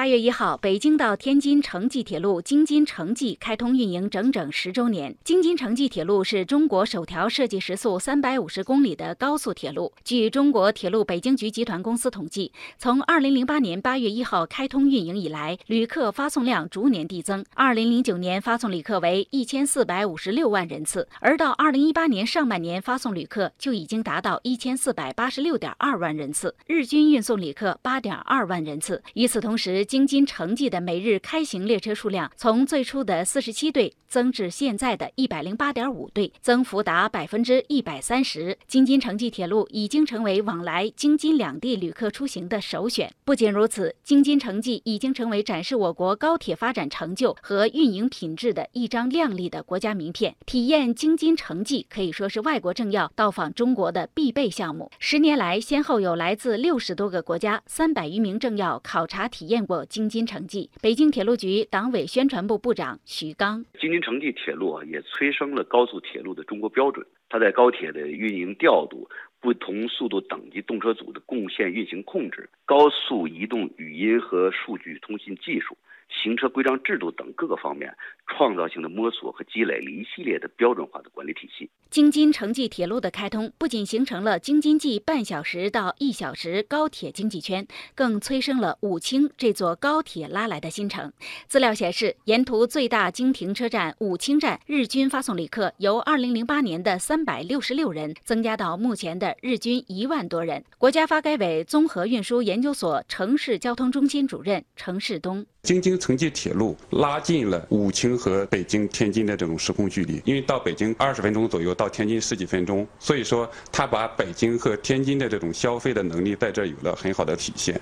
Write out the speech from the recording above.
八月一号，北京到天津城际铁路京津城际开通运营整整十周年。京津城际铁路是中国首条设计时速三百五十公里的高速铁路。据中国铁路北京局集团公司统计，从二零零八年八月一号开通运营以来，旅客发送量逐年递增。二零零九年发送旅客为一千四百五十六万人次，而到二零一八年上半年发送旅客就已经达到一千四百八十六点二万人次，日均运送旅客八点二万人次。与此同时，京津城际的每日开行列车数量从最初的四十七对增至现在的一百零八点五对，增幅达百分之一百三十。京津城际铁路已经成为往来京津两地旅客出行的首选。不仅如此，京津城际已经成为展示我国高铁发展成就和运营品质的一张亮丽的国家名片。体验京津城际可以说是外国政要到访中国的必备项目。十年来，先后有来自六十多个国家、三百余名政要考察体验过京津城际。北京铁路局党委宣传部部长徐刚：京津城际铁路啊，也催生了高速铁路的中国标准。它在高铁的运营调度、不同速度等级动车组的共线运行控制、高速移动语音和数据通信技术。行车规章制度等各个方面，创造性的摸索和积累了一系列的标准化的管理体系。京津城际铁路的开通，不仅形成了京津冀半小时到一小时高铁经济圈，更催生了武清这座高铁拉来的新城。资料显示，沿途最大经停车站武清站日均发送旅客由2008年的366人增加到目前的日均一万多人。国家发改委综合运输研究所城市交通中心主任程世东。京津城际铁路拉近了武清和北京、天津的这种时空距离，因为到北京二十分钟左右，到天津十几分钟，所以说它把北京和天津的这种消费的能力在这有了很好的体现。